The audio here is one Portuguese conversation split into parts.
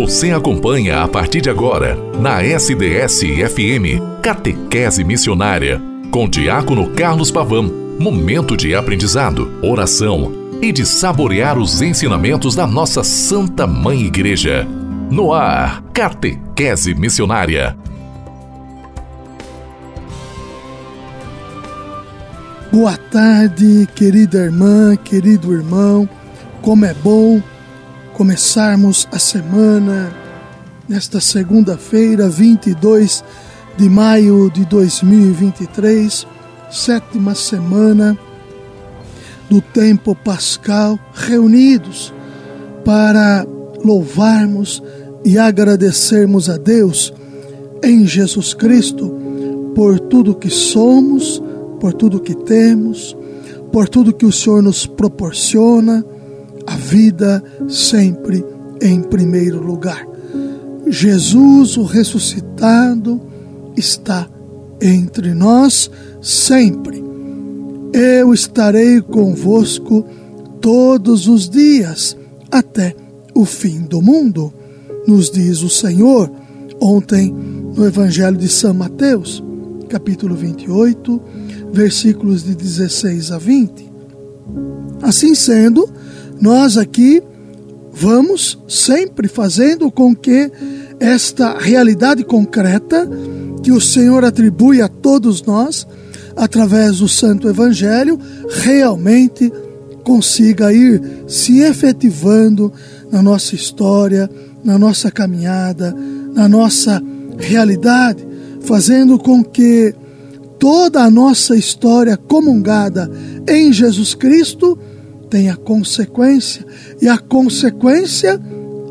Você acompanha a partir de agora, na SDS-FM, Catequese Missionária, com Diácono Carlos Pavão. Momento de aprendizado, oração e de saborear os ensinamentos da nossa Santa Mãe Igreja. No ar, Catequese Missionária. Boa tarde, querida irmã, querido irmão. Como é bom começarmos a semana nesta segunda-feira, 22 de maio de 2023, sétima semana do tempo pascal, reunidos para louvarmos e agradecermos a Deus em Jesus Cristo por tudo que somos, por tudo que temos, por tudo que o Senhor nos proporciona a vida sempre em primeiro lugar. Jesus, o ressuscitado, está entre nós sempre. Eu estarei convosco todos os dias até o fim do mundo, nos diz o Senhor ontem no Evangelho de São Mateus, capítulo 28, versículos de 16 a 20. Assim sendo, nós aqui vamos sempre fazendo com que esta realidade concreta que o Senhor atribui a todos nós através do Santo Evangelho realmente consiga ir se efetivando na nossa história, na nossa caminhada, na nossa realidade, fazendo com que toda a nossa história comungada em Jesus Cristo tem a consequência, e a consequência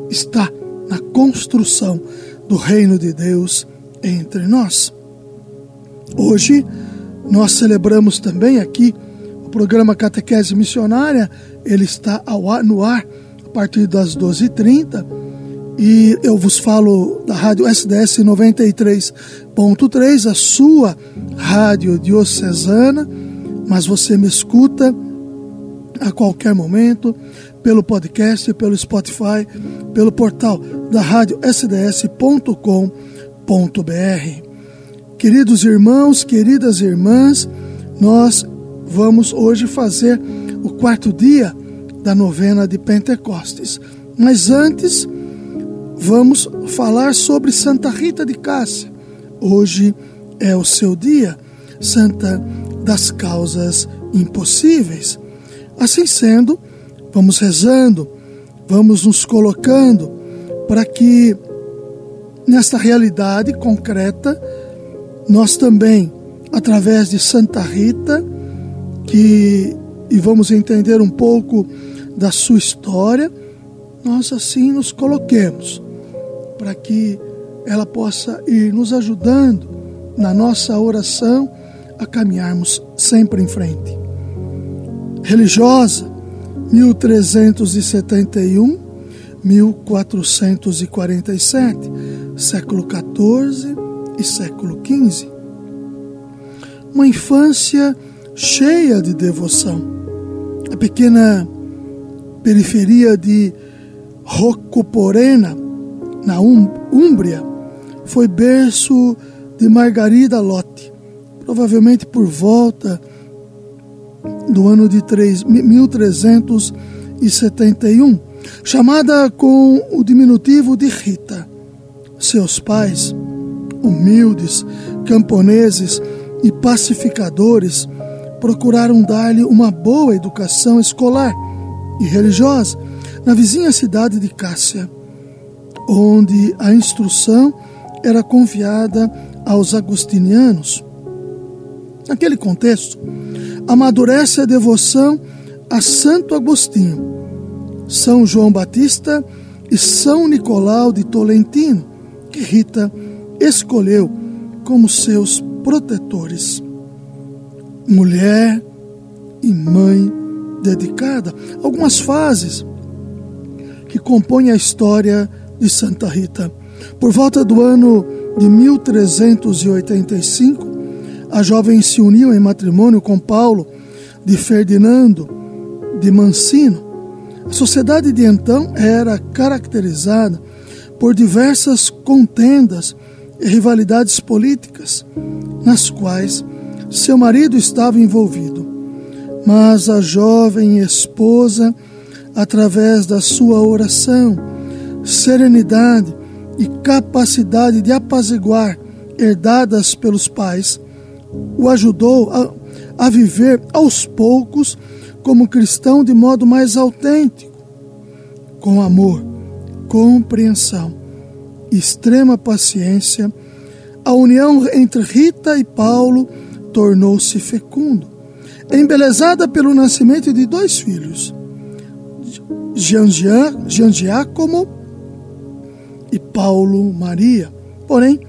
está na construção do reino de Deus entre nós. Hoje nós celebramos também aqui o programa Catequese Missionária, ele está ao ar, no ar a partir das 12h30 e eu vos falo da rádio SDS 93.3, a sua rádio diocesana, mas você me escuta a qualquer momento, pelo podcast, pelo Spotify, pelo portal da rádio sds.com.br. Queridos irmãos, queridas irmãs, nós vamos hoje fazer o quarto dia da novena de Pentecostes. Mas antes, vamos falar sobre Santa Rita de Cássia. Hoje é o seu dia, Santa das Causas Impossíveis. Assim sendo, vamos rezando, vamos nos colocando para que nesta realidade concreta nós também, através de Santa Rita, que e vamos entender um pouco da sua história, nós assim nos coloquemos para que ela possa ir nos ajudando na nossa oração a caminharmos sempre em frente religiosa, 1371 1447, século XIV e século XV. Uma infância cheia de devoção. A pequena periferia de Roccoporena, na Úmbria, foi berço de Margarida Lotte, provavelmente por volta do ano de 3, 1371, chamada com o diminutivo de Rita. Seus pais, humildes, camponeses e pacificadores, procuraram dar-lhe uma boa educação escolar e religiosa na vizinha cidade de Cássia, onde a instrução era confiada aos agostinianos. Naquele contexto, amadurece a devoção a Santo Agostinho, São João Batista e São Nicolau de Tolentino, que Rita escolheu como seus protetores. Mulher e mãe dedicada. Algumas fases que compõem a história de Santa Rita. Por volta do ano de 1385, a jovem se uniu em matrimônio com Paulo de Ferdinando de Mancino. A sociedade de então era caracterizada por diversas contendas e rivalidades políticas, nas quais seu marido estava envolvido. Mas a jovem esposa, através da sua oração, serenidade e capacidade de apaziguar herdadas pelos pais, o ajudou a, a viver aos poucos como cristão de modo mais autêntico, com amor, compreensão, extrema paciência. A união entre Rita e Paulo tornou-se fecundo, embelezada pelo nascimento de dois filhos, Jean Giacomo e Paulo Maria. Porém,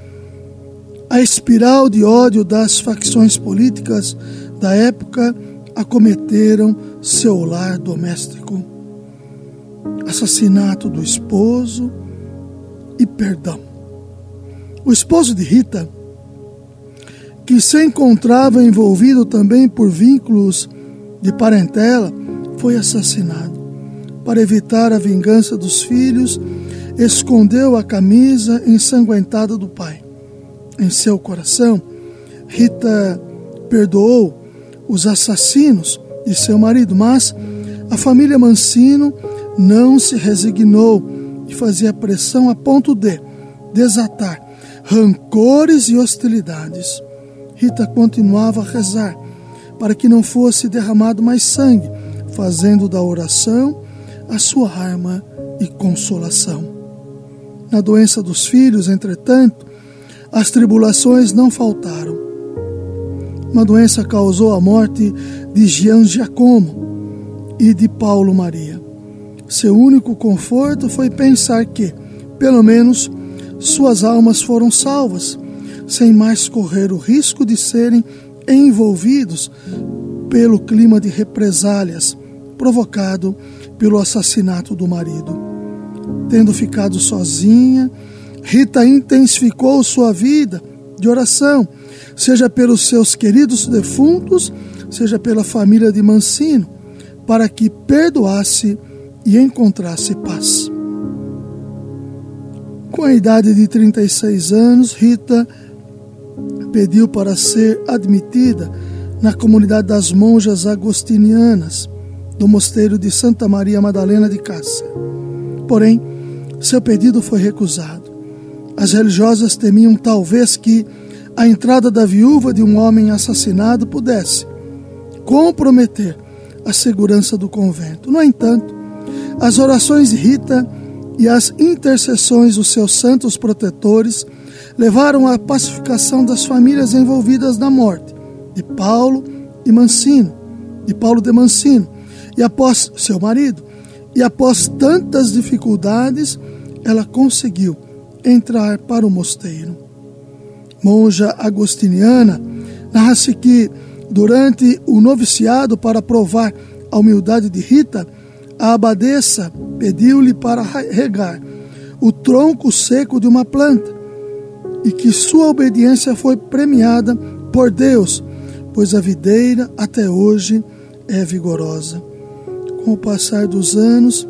a espiral de ódio das facções políticas da época acometeram seu lar doméstico. Assassinato do esposo e perdão. O esposo de Rita, que se encontrava envolvido também por vínculos de parentela, foi assassinado. Para evitar a vingança dos filhos, escondeu a camisa ensanguentada do pai. Em seu coração, Rita perdoou os assassinos de seu marido, mas a família Mancino não se resignou e fazia pressão a ponto de desatar rancores e hostilidades. Rita continuava a rezar para que não fosse derramado mais sangue, fazendo da oração a sua arma e consolação. Na doença dos filhos, entretanto, as tribulações não faltaram. Uma doença causou a morte de Jean Giacomo e de Paulo Maria. Seu único conforto foi pensar que, pelo menos, suas almas foram salvas, sem mais correr o risco de serem envolvidos pelo clima de represálias provocado pelo assassinato do marido. Tendo ficado sozinha, Rita intensificou sua vida de oração, seja pelos seus queridos defuntos, seja pela família de Mancino, para que perdoasse e encontrasse paz. Com a idade de 36 anos, Rita pediu para ser admitida na comunidade das monjas agostinianas do mosteiro de Santa Maria Madalena de Cássia. Porém, seu pedido foi recusado. As religiosas temiam talvez que a entrada da viúva de um homem assassinado pudesse comprometer a segurança do convento. No entanto, as orações de Rita e as intercessões dos seus santos protetores levaram à pacificação das famílias envolvidas na morte de Paulo e Mancino, de Paulo de Mancino, e após seu marido, e após tantas dificuldades, ela conseguiu entrar para o mosteiro. Monja agostiniana, narra-se que durante o noviciado para provar a humildade de Rita, a abadesa pediu-lhe para regar o tronco seco de uma planta e que sua obediência foi premiada por Deus, pois a videira até hoje é vigorosa. Com o passar dos anos,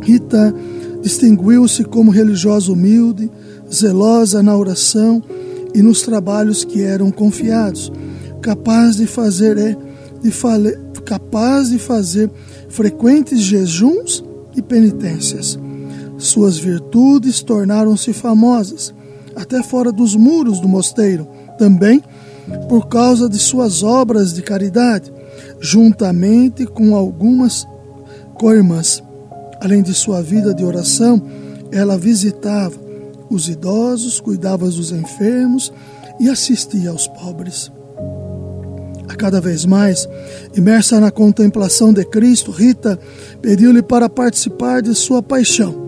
Rita distinguiu-se como religiosa humilde, zelosa na oração e nos trabalhos que eram confiados, capaz de fazer é de fale, capaz de fazer frequentes jejuns e penitências. Suas virtudes tornaram-se famosas, até fora dos muros do mosteiro, também por causa de suas obras de caridade, juntamente com algumas co-irmãs. Além de sua vida de oração, ela visitava os idosos, cuidava dos enfermos e assistia aos pobres cada vez mais. Imersa na contemplação de Cristo, Rita pediu-lhe para participar de sua paixão.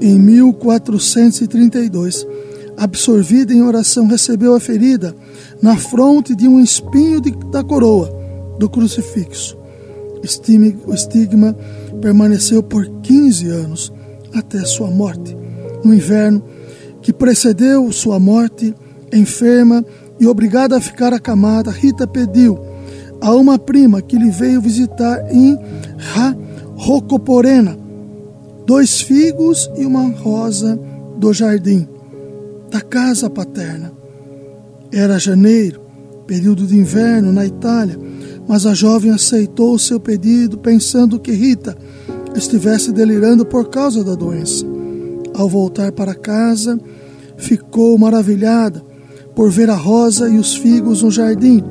Em 1432, absorvida em oração, recebeu a ferida na fronte de um espinho de, da coroa do crucifixo. O estigma permaneceu por 15 anos até sua morte. No inverno que precedeu sua morte, enferma, e obrigada a ficar acamada, Rita pediu a uma prima que lhe veio visitar em Rocoporena dois figos e uma rosa do jardim, da casa paterna. Era janeiro, período de inverno na Itália, mas a jovem aceitou o seu pedido pensando que Rita estivesse delirando por causa da doença. Ao voltar para casa, ficou maravilhada por ver a rosa e os figos no jardim.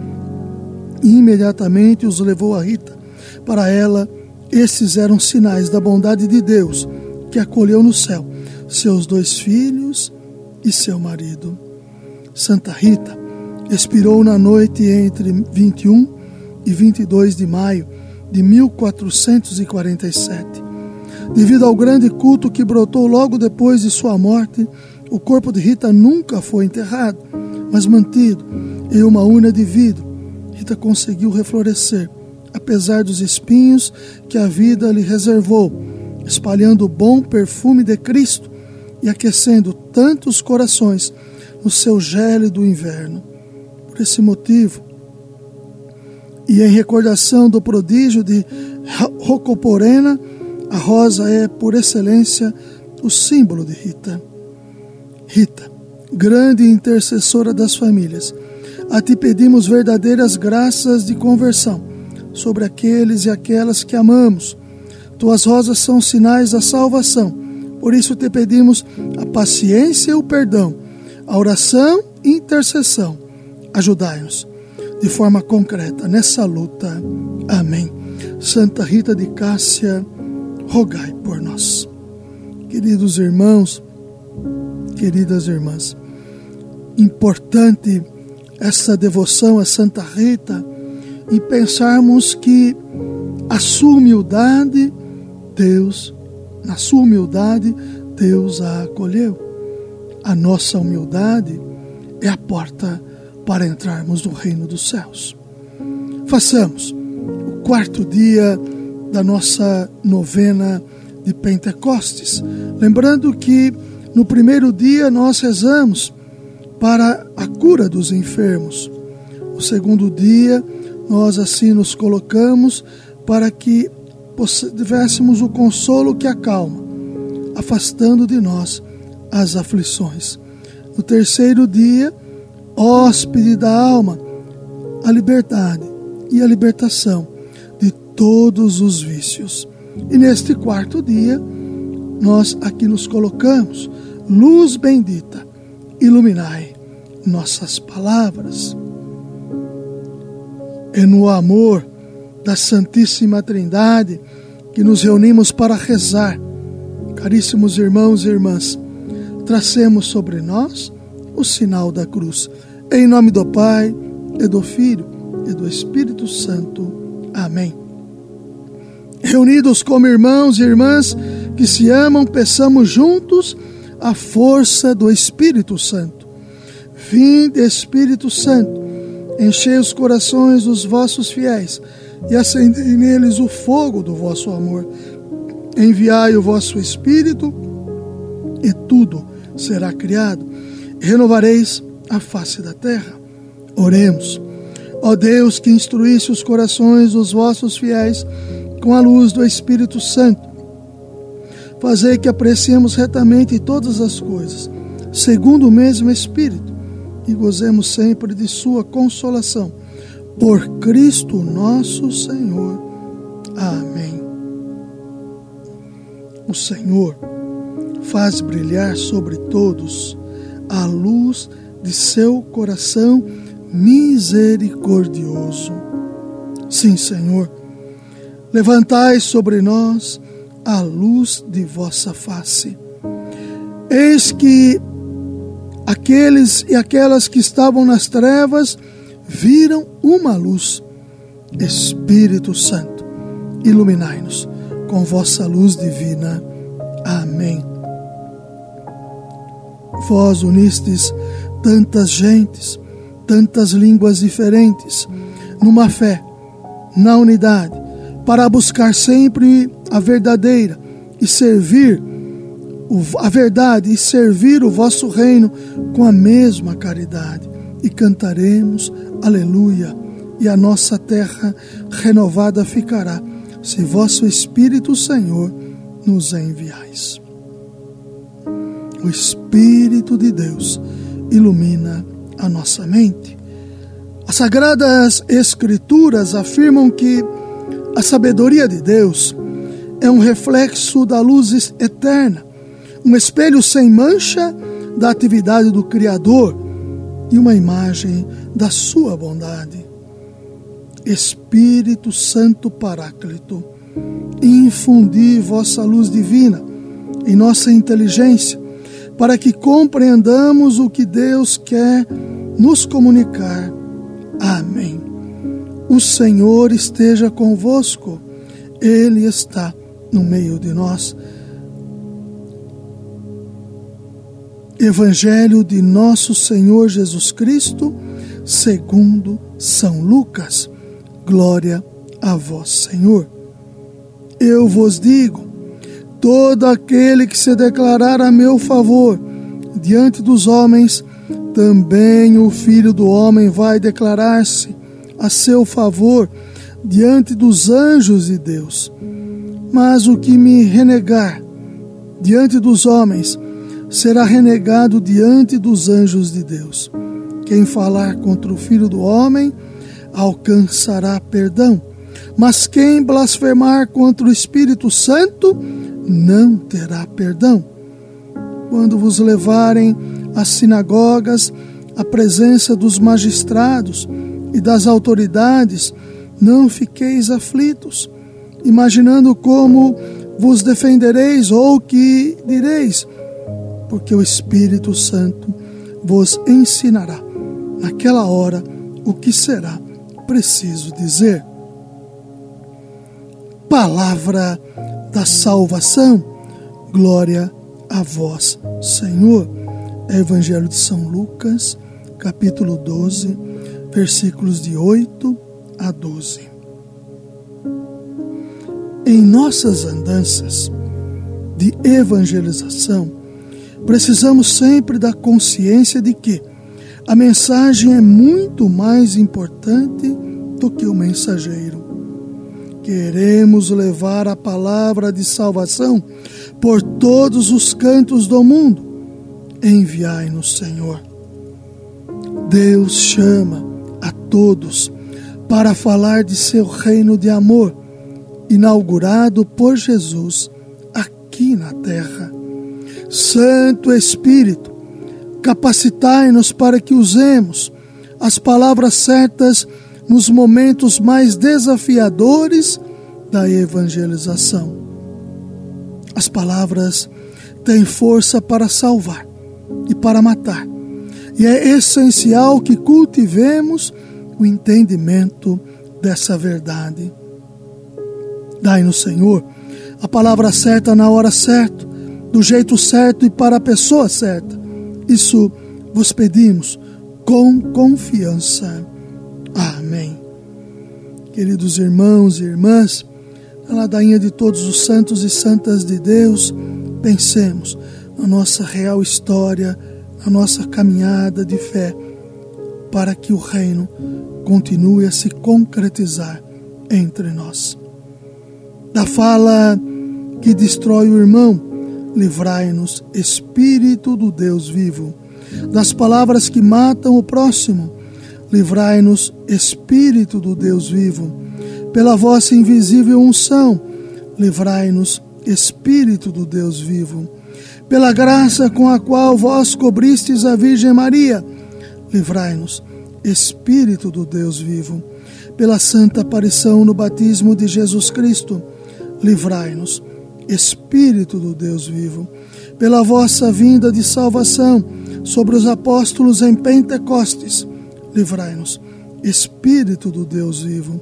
E imediatamente os levou a Rita. Para ela, esses eram sinais da bondade de Deus, que acolheu no céu seus dois filhos e seu marido. Santa Rita expirou na noite entre 21 e 22 de maio de 1447. Devido ao grande culto que brotou logo depois de sua morte, o corpo de Rita nunca foi enterrado, mas mantido em uma urna de vidro. Rita conseguiu reflorescer, apesar dos espinhos que a vida lhe reservou, espalhando o bom perfume de Cristo e aquecendo tantos corações no seu gélido inverno. Por esse motivo, e em recordação do prodígio de Rocoporena, a rosa é, por excelência, o símbolo de Rita. Rita, grande intercessora das famílias, a ti pedimos verdadeiras graças de conversão sobre aqueles e aquelas que amamos. Tuas rosas são sinais da salvação, por isso te pedimos a paciência e o perdão, a oração e intercessão. Ajudai-nos de forma concreta nessa luta. Amém. Santa Rita de Cássia, rogai por nós. Queridos irmãos, queridas irmãs, importante essa devoção a Santa Rita e pensarmos que a sua humildade, Deus, na sua humildade, Deus a acolheu. A nossa humildade é a porta para entrarmos no reino dos céus. Façamos o quarto dia da nossa novena de Pentecostes, lembrando que no primeiro dia nós rezamos para a cura dos enfermos. No segundo dia, nós assim nos colocamos para que tivéssemos o consolo que acalma, afastando de nós as aflições. No terceiro dia, hóspede da alma, a liberdade e a libertação de todos os vícios. E neste quarto dia, nós aqui nos colocamos, luz bendita, iluminai nossas palavras. É no amor da Santíssima Trindade que nos reunimos para rezar. Caríssimos irmãos e irmãs, tracemos sobre nós o sinal da cruz. Em nome do Pai, e do Filho, e do Espírito Santo. Amém. Reunidos como irmãos e irmãs que se amam, peçamos juntos a força do Espírito Santo. Vinde, Espírito Santo, enchei os corações dos vossos fiéis e acendei neles o fogo do vosso amor. Enviai o vosso Espírito e tudo será criado. Renovareis a face da terra. Oremos. Ó Deus, que instruísse os corações dos vossos fiéis com a luz do Espírito Santo, fazei que apreciemos retamente todas as coisas, segundo o mesmo Espírito, e gozemos sempre de Sua consolação. Por Cristo nosso Senhor. Amém. O Senhor faz brilhar sobre todos a luz de seu coração misericordioso. Sim, Senhor, levantai sobre nós a luz de vossa face. Eis que aqueles e aquelas que estavam nas trevas viram uma luz. Espírito Santo, iluminai-nos com vossa luz divina. Amém. Vós unistes tantas gentes, tantas línguas diferentes, numa fé, na unidade, para buscar sempre a verdadeira e servir a verdade e servir o vosso reino com a mesma caridade. E cantaremos, aleluia, e a nossa terra renovada ficará, se vosso Espírito, Senhor, nos enviais. O Espírito de Deus ilumina a nossa mente. As Sagradas Escrituras afirmam que a sabedoria de Deus é um reflexo da luz eterna, um espelho sem mancha da atividade do Criador e uma imagem da sua bondade. Espírito Santo Paráclito, infundi vossa luz divina em nossa inteligência, para que compreendamos o que Deus quer nos comunicar. Amém. O Senhor esteja convosco, Ele está no meio de nós. Evangelho de Nosso Senhor Jesus Cristo, segundo São Lucas. Glória a vós, Senhor. Eu vos digo: todo aquele que se declarar a meu favor diante dos homens, também o Filho do Homem vai declarar-se a seu favor diante dos anjos de Deus. Mas o que me renegar diante dos homens, será renegado diante dos anjos de Deus. Quem falar contra o Filho do Homem alcançará perdão, mas quem blasfemar contra o Espírito Santo não terá perdão. Quando vos levarem às sinagogas, à presença dos magistrados e das autoridades, não fiqueis aflitos, imaginando como vos defendereis ou que direis porque o Espírito Santo vos ensinará naquela hora o que será preciso dizer. Palavra da salvação, glória a vós, Senhor. Evangelho de São Lucas, capítulo 12, versículos de 8 a 12. Em nossas andanças de evangelização, precisamos sempre da consciência de que a mensagem é muito mais importante do que o mensageiro. Queremos levar a palavra de salvação por todos os cantos do mundo. Enviai-nos, Senhor. Deus chama a todos para falar de seu reino de amor, inaugurado por Jesus aqui na terra. Santo Espírito, capacitai-nos para que usemos as palavras certas nos momentos mais desafiadores da evangelização. As palavras têm força para salvar e para matar, e é essencial que cultivemos o entendimento dessa verdade. Dai-nos, Senhor, a palavra certa na hora certa do jeito certo e para a pessoa certa. Isso vos pedimos com confiança. Amém. Queridos irmãos e irmãs, na ladainha de todos os santos e santas de Deus, pensemos na nossa real história, na nossa caminhada de fé, para que o reino continue a se concretizar entre nós. Da fala que destrói o irmão, livrai-nos, Espírito do Deus vivo. Das palavras que matam o próximo, livrai-nos, Espírito do Deus vivo. Pela vossa invisível unção, livrai-nos, Espírito do Deus vivo. Pela graça com a qual vós cobristes a Virgem Maria, livrai-nos, Espírito do Deus vivo. Pela santa aparição no batismo de Jesus Cristo, livrai-nos, Espírito do Deus vivo, pela vossa vinda de salvação sobre os apóstolos em Pentecostes, livrai-nos. Espírito do Deus vivo,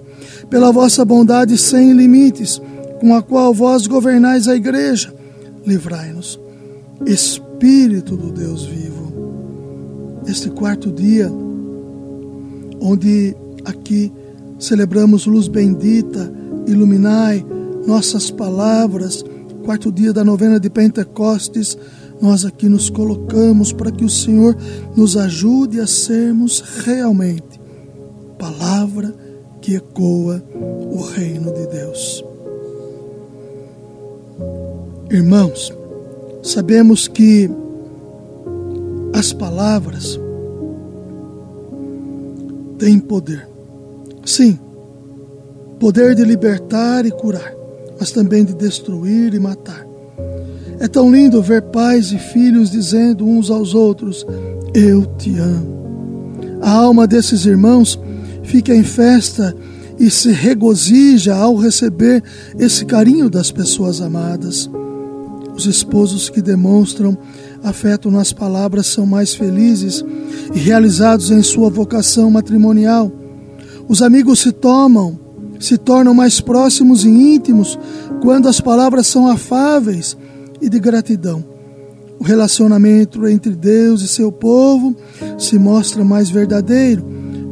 pela vossa bondade sem limites, com a qual vós governais a igreja, livrai-nos. Espírito do Deus vivo. Este quarto dia, onde aqui celebramos luz bendita, iluminai nossas palavras, quarto dia da novena de Pentecostes, nós aqui nos colocamos para que o Senhor nos ajude a sermos realmente palavra que ecoa o reino de Deus. Irmãos, sabemos que As palavras têm poder. Sim, poder de libertar e curar, mas também de destruir e matar. É tão lindo ver pais e filhos dizendo uns aos outros: Eu te amo. A alma desses irmãos fica em festa e se regozija ao receber esse carinho das pessoas amadas. Os esposos que demonstram afeto nas palavras são mais felizes e realizados em sua vocação matrimonial. Os amigos se tomam, se tornam mais próximos e íntimos quando as palavras são afáveis e de gratidão. O relacionamento entre Deus e seu povo se mostra mais verdadeiro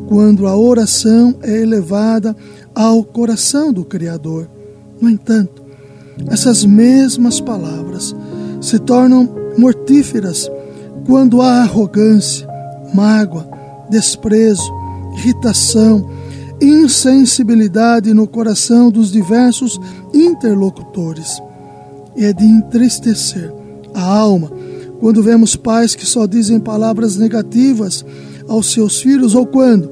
quando a oração é elevada ao coração do Criador. No entanto, essas mesmas palavras se tornam mortíferas quando há arrogância, mágoa, desprezo, irritação, insensibilidade no coração dos diversos interlocutores. É de entristecer a alma quando vemos pais que só dizem palavras negativas aos seus filhos ou quando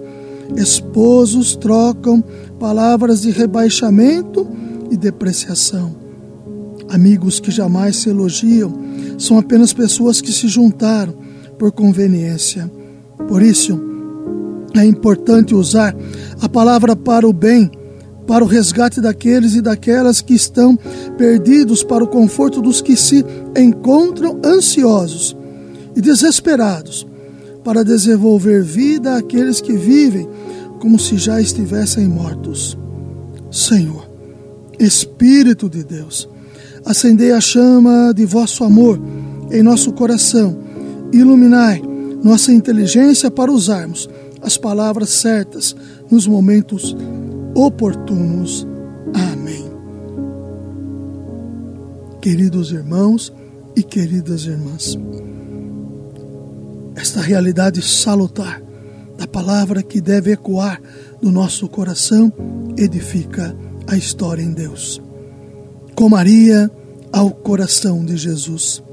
esposos trocam palavras de rebaixamento e depreciação. Amigos que jamais se elogiam são apenas pessoas que se juntaram por conveniência. Por isso, é importante usar a palavra para o bem, para o resgate daqueles e daquelas que estão perdidos, para o conforto dos que se encontram ansiosos e desesperados, para desenvolver vida àqueles que vivem como se já estivessem mortos. Senhor, Espírito de Deus, acendei a chama de vosso amor em nosso coração, iluminai nossa inteligência para usarmos as palavras certas nos momentos oportunos. Amém. Queridos irmãos e queridas irmãs, esta realidade salutar da palavra que deve ecoar no nosso coração edifica a história em Deus. Com Maria ao coração de Jesus.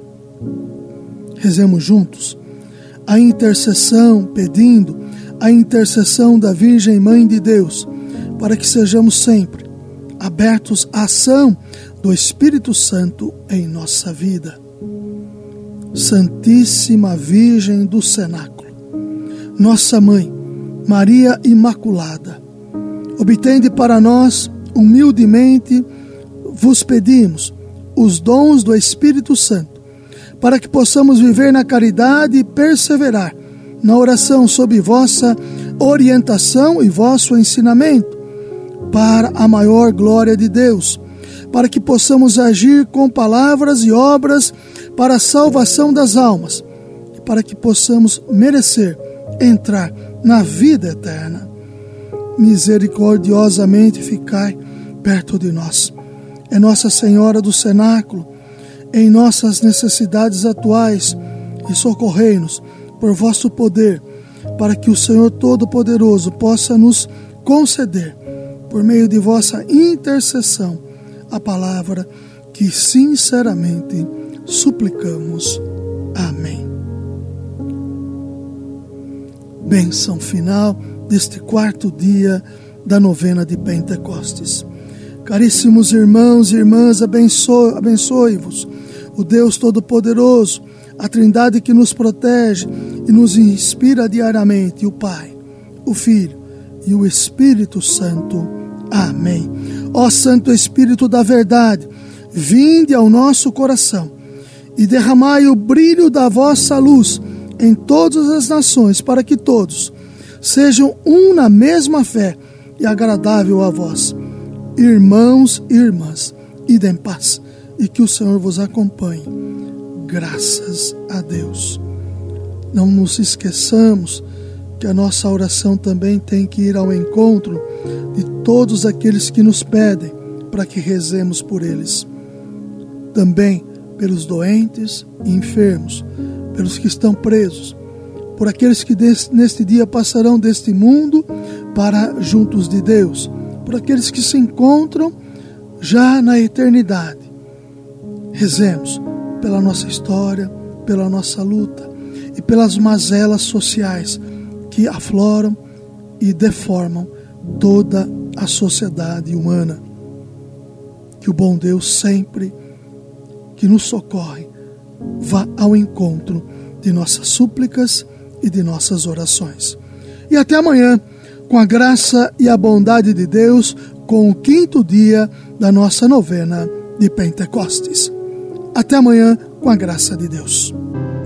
Rezemos juntos a intercessão, pedindo a intercessão da Virgem Mãe de Deus, para que sejamos sempre abertos à ação do Espírito Santo em nossa vida. Santíssima Virgem do Cenáculo, nossa Mãe, Maria Imaculada, obtende para nós, humildemente, vos pedimos os dons do Espírito Santo, para que possamos viver na caridade e perseverar na oração sob vossa orientação e vosso ensinamento, para a maior glória de Deus, para que possamos agir com palavras e obras para a salvação das almas, e para que possamos merecer entrar na vida eterna. Misericordiosamente ficai perto de nós é Nossa Senhora do Cenáculo, em nossas necessidades atuais, e socorrei-nos por vosso poder, para que o Senhor Todo-Poderoso possa nos conceder, por meio de vossa intercessão, a palavra que sinceramente suplicamos. Amém. Benção final deste quarto dia da novena de Pentecostes. Caríssimos irmãos e irmãs, abençoe-vos o Deus Todo-Poderoso, a Trindade que nos protege e nos inspira diariamente, o Pai, o Filho e o Espírito Santo. Amém. Ó Santo Espírito da Verdade, vinde ao nosso coração e derramai o brilho da vossa luz em todas as nações, para que todos sejam um na mesma fé e agradável a vós irmãos e irmãs, idem paz e que o Senhor vos acompanhe. Graças a Deus. Não nos esqueçamos que a nossa oração também tem que ir ao encontro de todos aqueles que nos pedem para que rezemos por eles. Também pelos doentes e enfermos, pelos que estão presos, por aqueles que neste dia passarão deste mundo para juntos de Deus por aqueles que se encontram já na eternidade. Rezemos pela nossa história, pela nossa luta e pelas mazelas sociais que afloram e deformam toda a sociedade humana. Que o bom Deus sempre que nos socorre vá ao encontro de nossas súplicas e de nossas orações. E até amanhã, com a graça e a bondade de Deus, com o quinto dia da nossa novena de Pentecostes. Até amanhã, com a graça de Deus.